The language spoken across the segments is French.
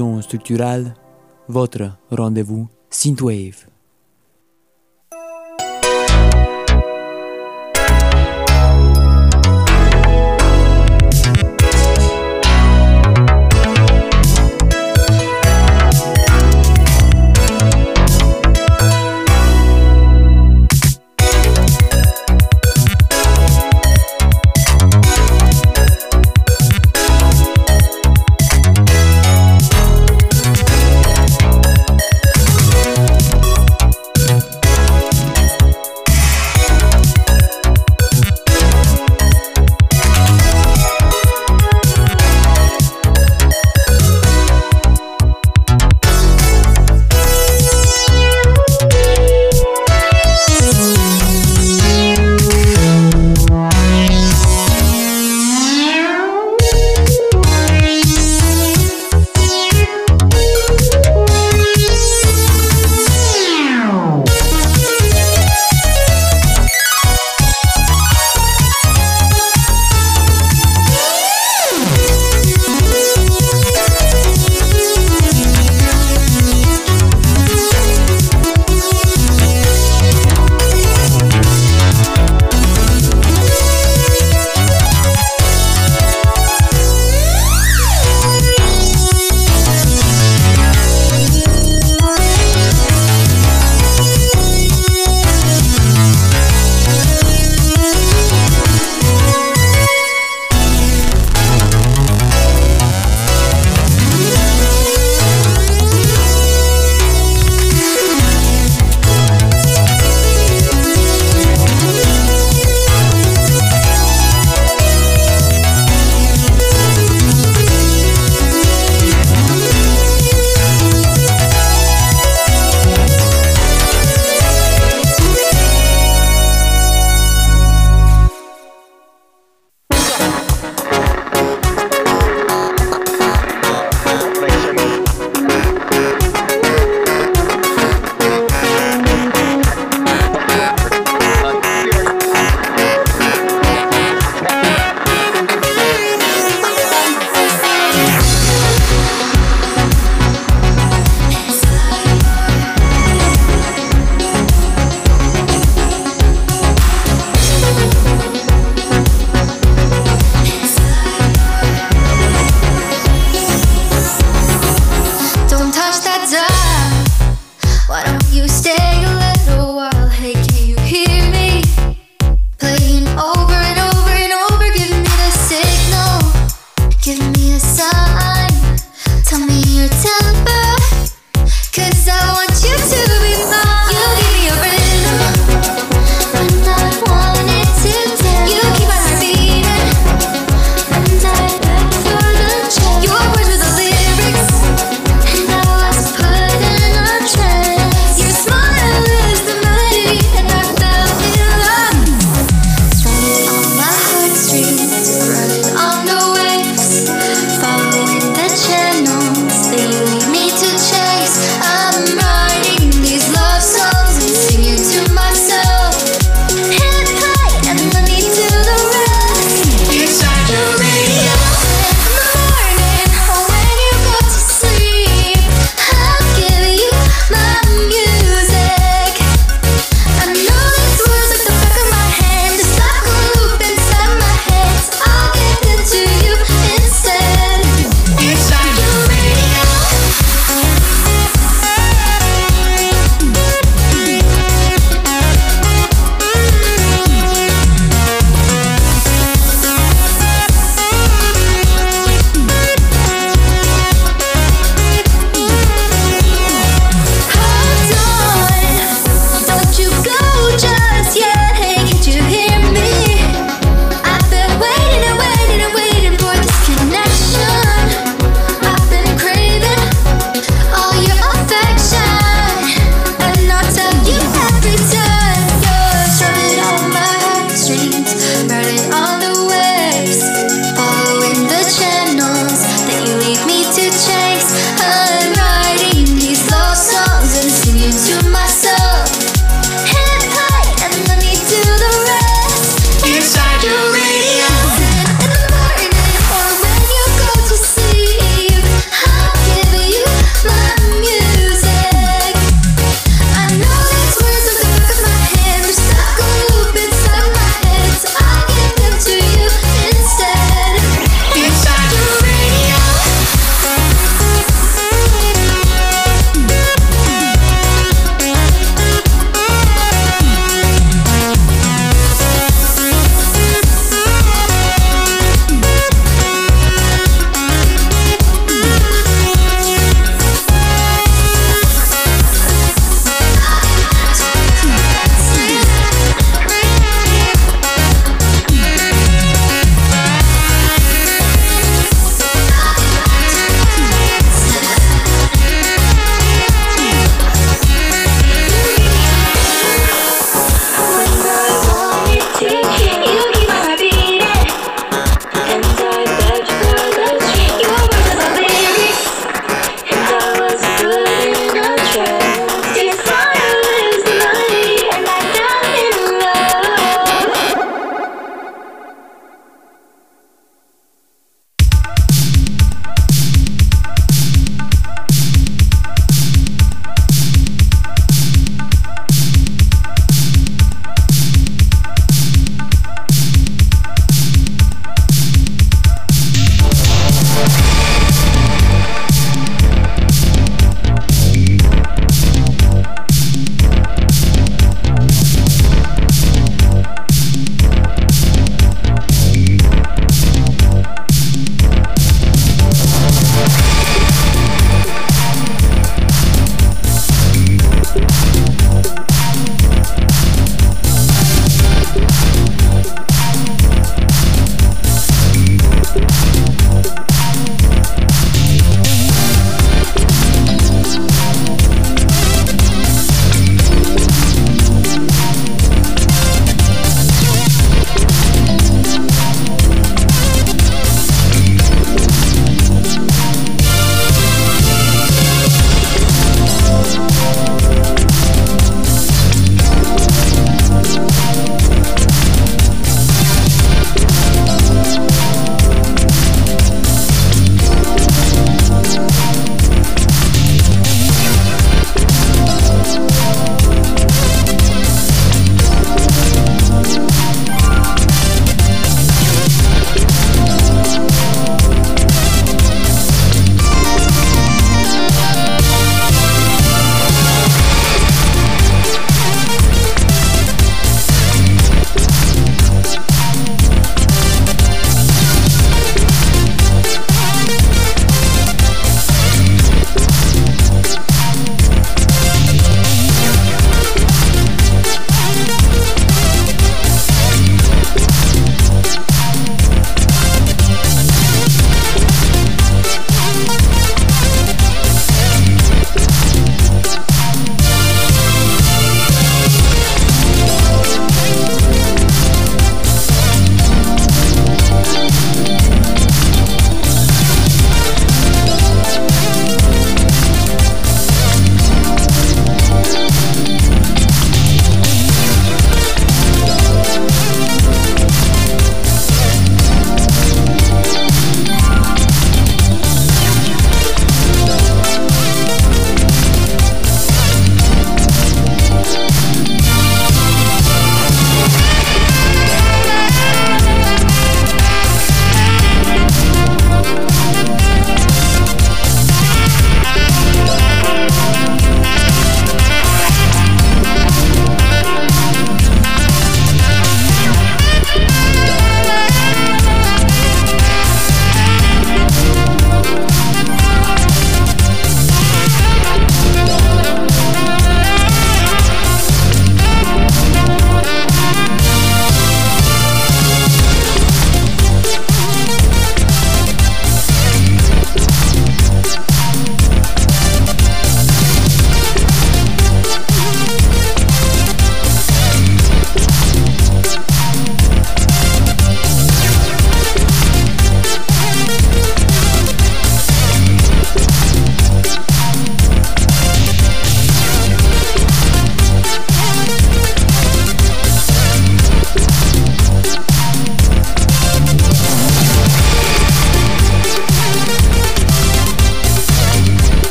Ondes structurales, votre rendez-vous Synthwave.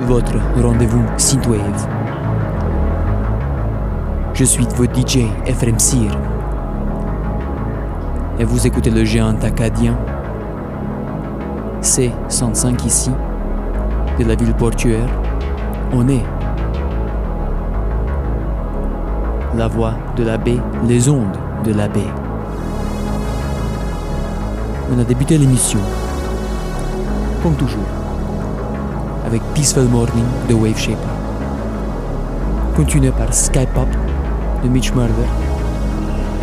Votre rendez-vous Synthwave. Je suis votre DJ Ephraim Sir. Et vous écoutez le géant acadien C105 ici, de la ville portuaire. On est la voix de la baie, les ondes de la baie. On a débuté l'émission, comme toujours, avec Peaceful Morning de Wave Shaper, continué par Skypop de Mitch Murder,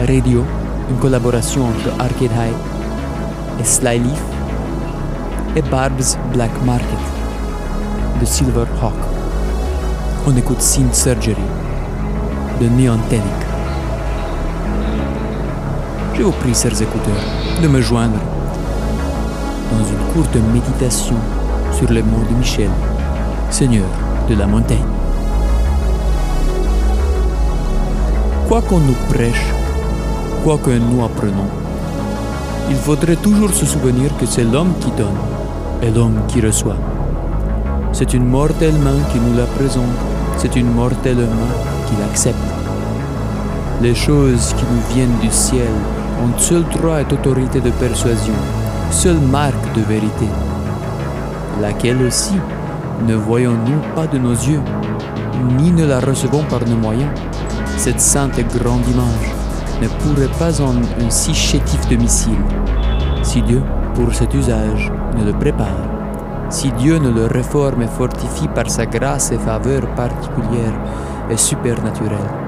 Radio, une collaboration entre Arcade High et Slyleaf, et Barb's Black Market de Silver Hawk. On écoute Synth Surgery de Neon Tenic. Je vous prie, chers écouteurs, de me joindre dans une courte méditation sur les mots de Michel, Seigneur de la montagne. Quoi qu'on nous prêche, quoi que nous apprenons, il faudrait toujours se souvenir que c'est l'homme qui donne et l'homme qui reçoit. C'est une mortelle main qui nous la présente, c'est une mortelle main qui l'accepte. Les choses qui nous viennent du ciel ont seul droit et autorité de persuasion, seule marque de vérité, laquelle aussi ne voyons-nous pas de nos yeux, ni ne la recevons par nos moyens? Cette sainte et grande image ne pourrait pas en un si chétif de missile, si Dieu, pour cet usage, ne le prépare, si Dieu ne le réforme et fortifie par sa grâce et faveur particulière et supernaturelle.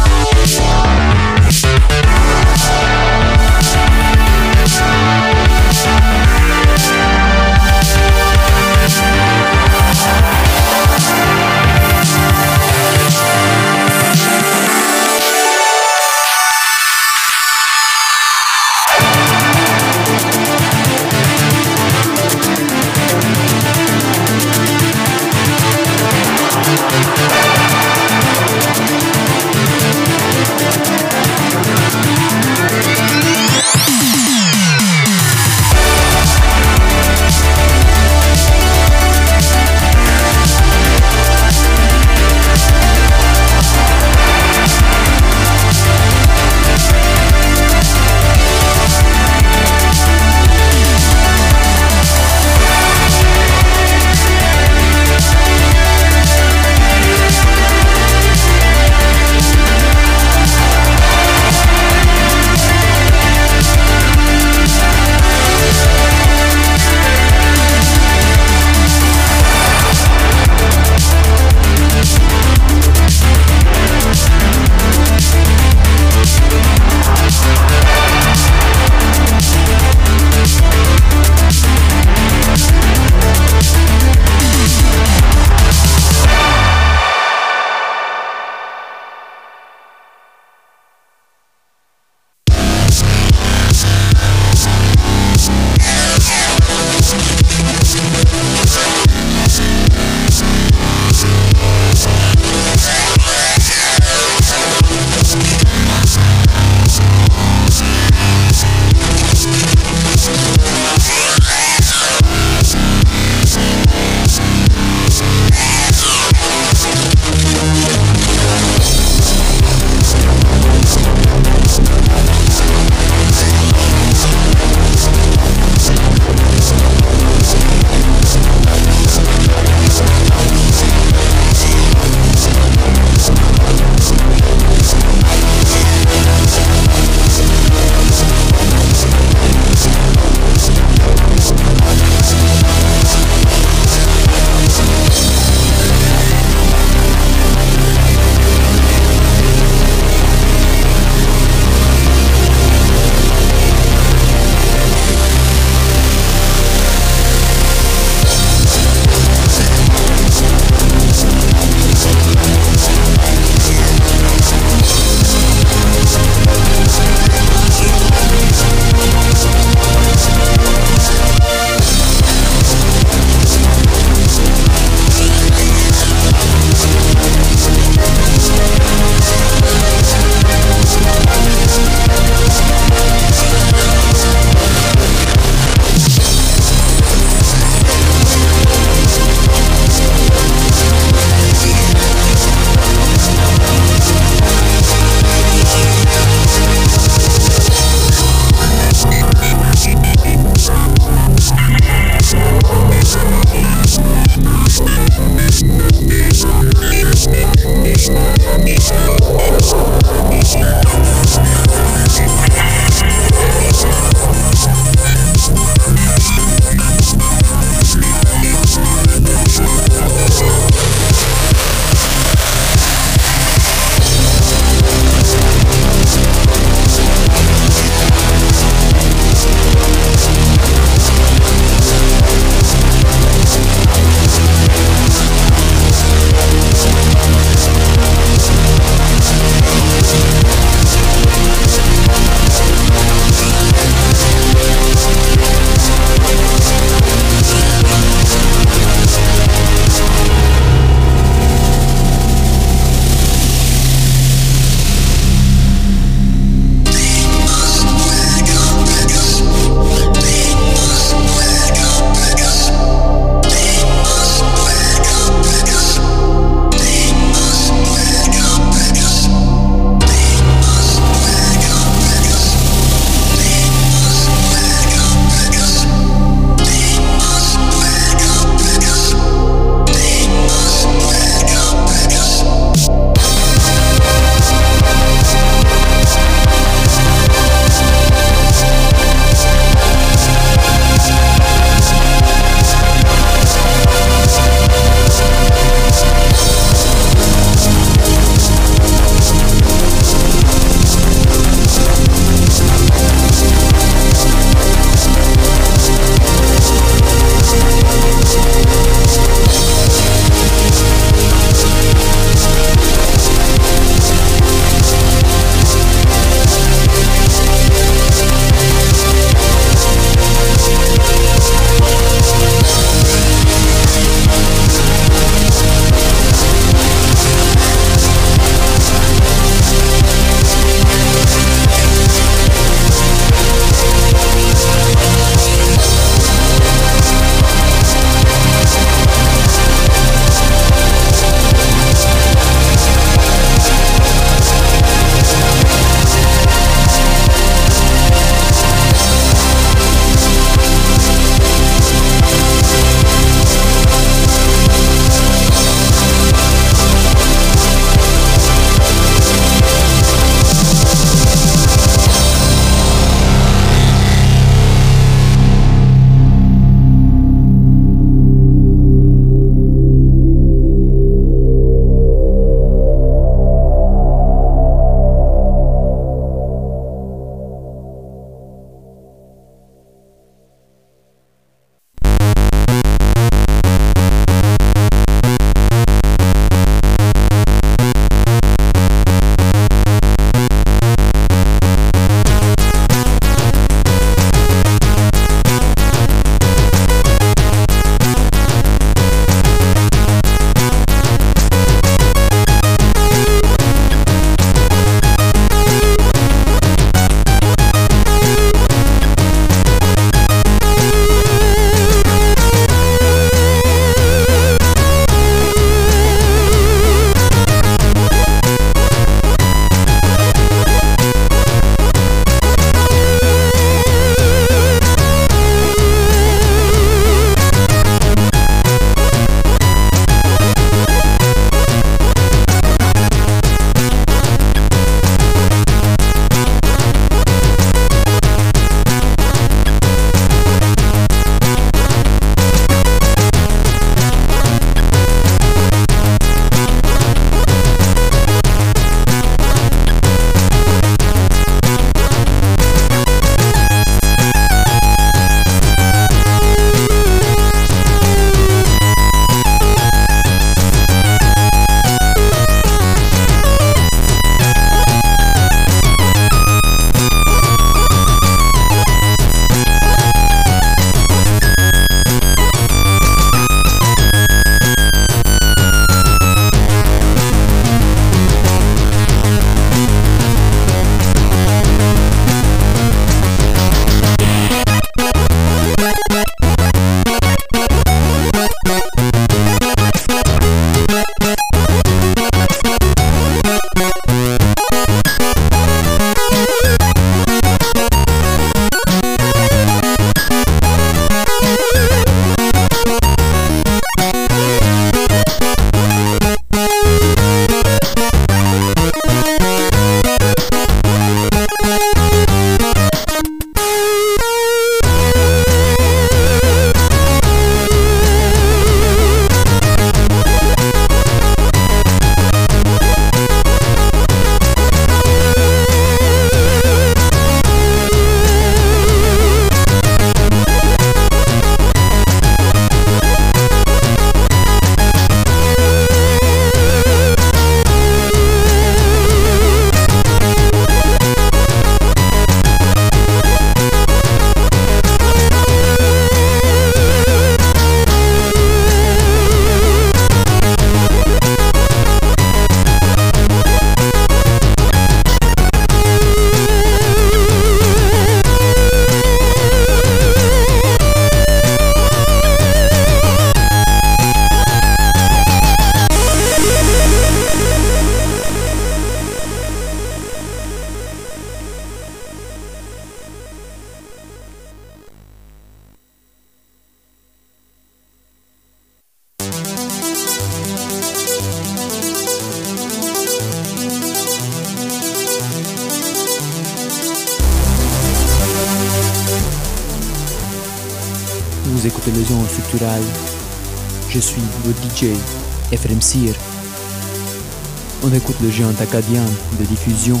On écoute le géant acadien de diffusion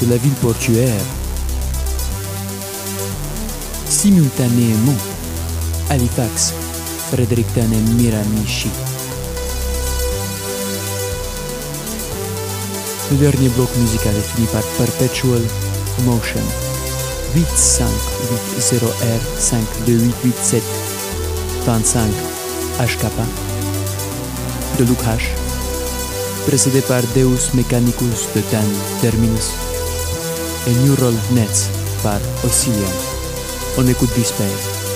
de la ville portuaire. Simultanément, Halifax, Fredericton et Miramichi. Le dernier bloc musical est fini par Perpetual Motion 8580R52887 25 HK de Luke Hash, précédé par Deus Mechanicus de Dan Terminus et Neural Nets par Oscillium. On écoute Despair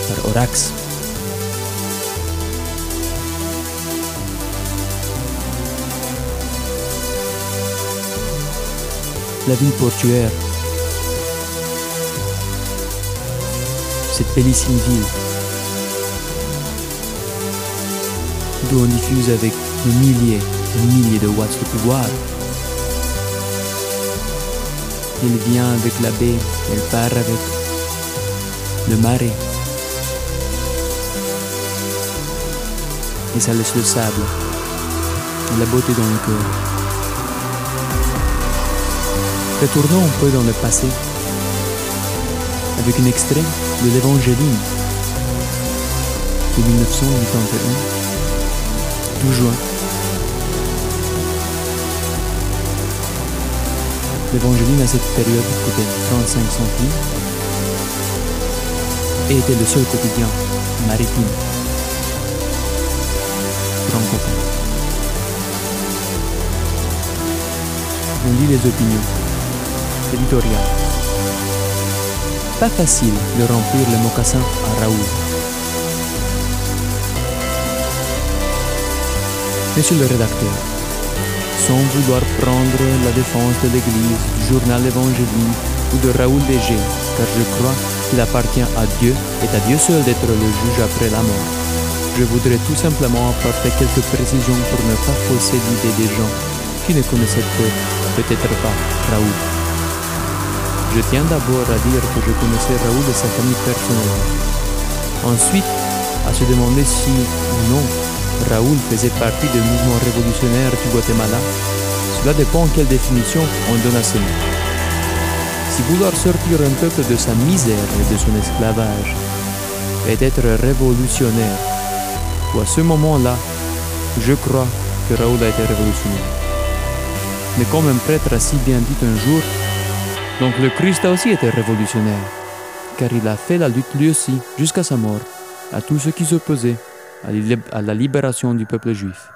par Orax. La ville portuaire. Cette bellissime ville d'où on diffuse avec des milliers et milliers de watts de pouvoir. Elle vient avec la baie, elle part avec le marais. Et ça laisse le sable et la beauté dans le cœur. Retournons un peu dans le passé avec un extrait de l'Évangéline de 1981 tout juin. L'évangéline à cette période coûtait 35 centimes et était le seul quotidien maritime francophone. On lit les opinions. Éditorial. Pas facile de remplir le mocassin à Raoul. Monsieur le rédacteur, sans vouloir prendre la défense de l'Église, du journal évangélique ou de Raoul Léger, car je crois qu'il appartient à Dieu et à Dieu seul d'être le juge après la mort. Je voudrais tout simplement apporter quelques précisions pour ne pas fausser l'idée des gens qui ne connaissaient peut-être pas Raoul. Je tiens d'abord à dire que je connaissais Raoul et sa famille personnellement. Ensuite, à se demander si ou non Raoul faisait partie du mouvement révolutionnaire du Guatemala. Cela dépend quelle définition on donne à ce mot. Si vouloir sortir un peuple de sa misère et de son esclavage est être révolutionnaire, ou à ce moment-là, je crois que Raoul a été révolutionnaire. Mais comme un prêtre a si bien dit un jour, donc le Christ a aussi été révolutionnaire, car il a fait la lutte lui aussi jusqu'à sa mort à tous ceux qui s'opposaient à la libération du peuple juif.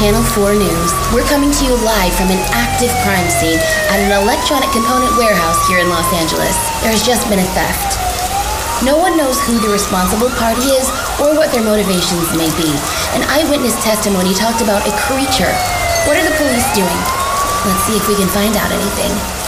Channel 4 News. We're coming to you live from an active crime scene at an electronic component warehouse here in Los Angeles. There has just been a theft. No one knows who the responsible party is or what their motivations may be. An eyewitness testimony talked about a creature. What are the police doing? Let's see if we can find out anything.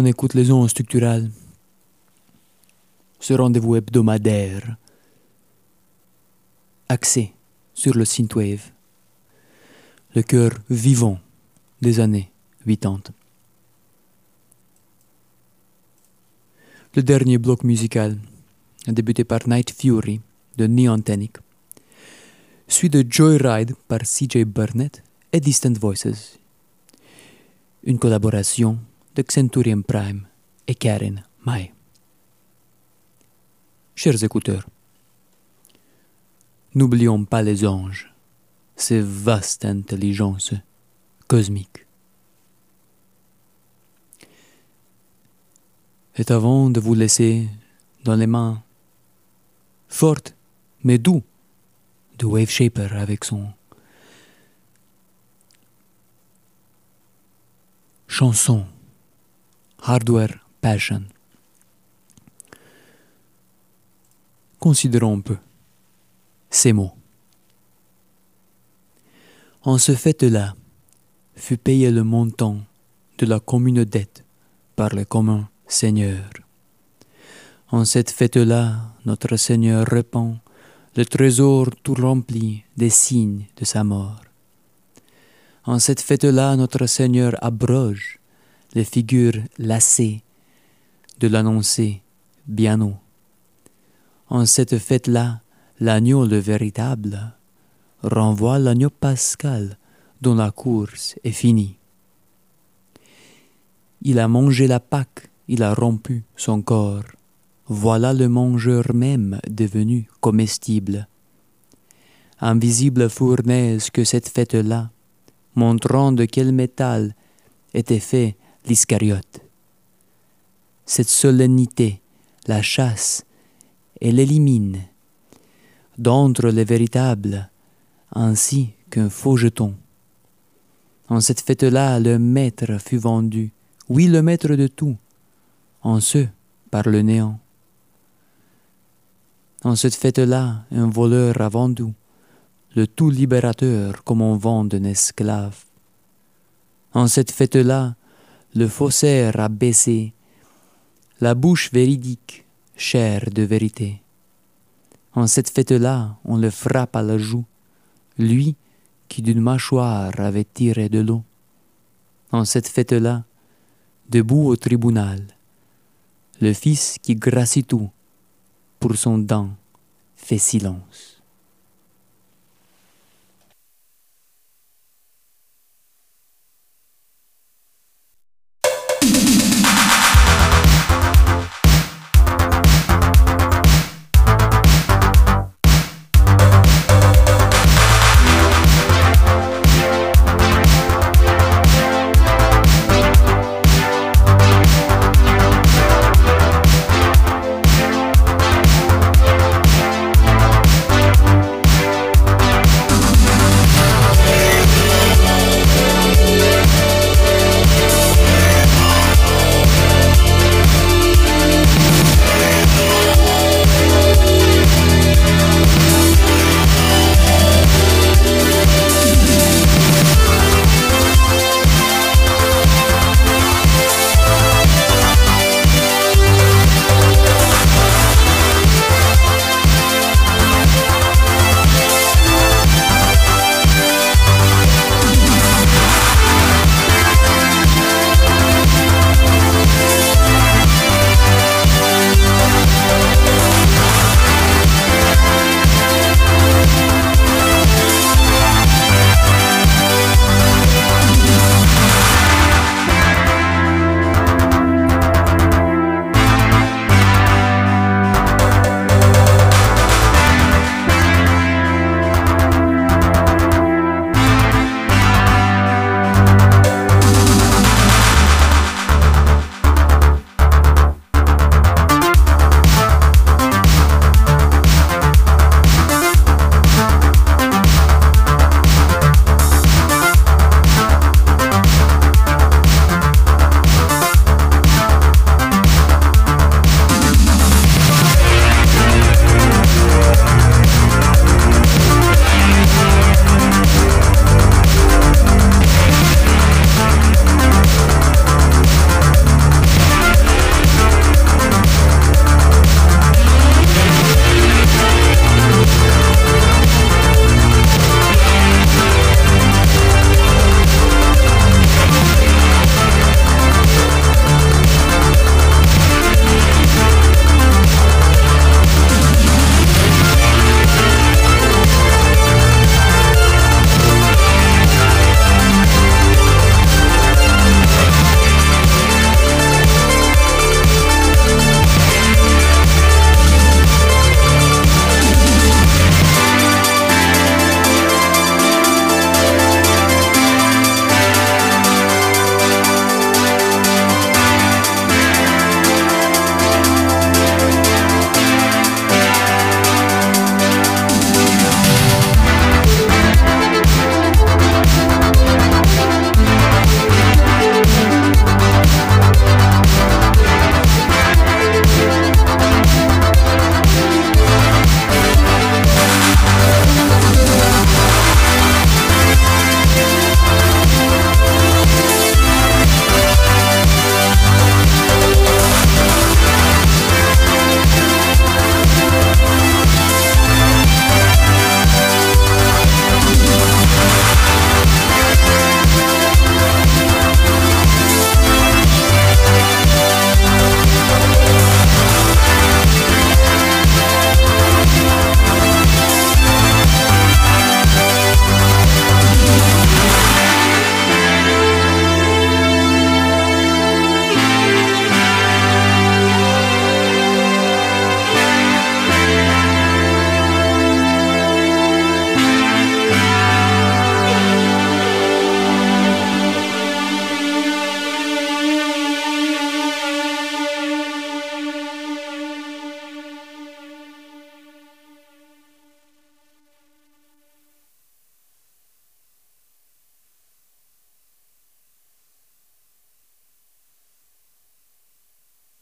On écoute les ondes structurales. Ce rendez-vous hebdomadaire. Axé sur le synthwave. Le cœur vivant des années 80. Le dernier bloc musical débuté par Night Fury de Neon Tenic, suivi de Joyride par CJ Burnett et Distant Voices, une collaboration de Centurion Prime et Karen Mai. Chers écouteurs, n'oublions pas les anges, ces vastes intelligences cosmiques. Et avant de vous laisser dans les mains fortes mais doux de Wave Shaper avec son chanson Hardware Passion. Considérons un peu ces mots. En ce fait-là, fut payé le montant de la commune dette par le commun Seigneur. En cette fête-là, notre Seigneur répand le trésor tout rempli des signes de sa mort. En cette fête-là, notre Seigneur abroge les figures lassées de l'annoncer bien haut. En cette fête-là, l'agneau le véritable renvoie l'agneau pascal dont la course est finie. Il a mangé la Pâque, il a rompu son corps. Voilà le mangeur même devenu comestible. Invisible fournaise que cette fête-là, montrant de quel métal était fait Cette solennité la chasse et l'élimine d'entre les véritables, ainsi qu'un faux jeton. En cette fête-là, le maître fut vendu, oui le maître de tout, en ce par le néant. En cette fête-là, un voleur a vendu le tout libérateur comme on vend un esclave. En cette fête-là, le faussaire a baissé la bouche véridique, chère de vérité. En cette fête-là, on le frappe à la joue, lui qui d'une mâchoire avait tiré de l'eau. En cette fête-là, debout au tribunal, le fils qui gracie tout, pour son dent, fait silence.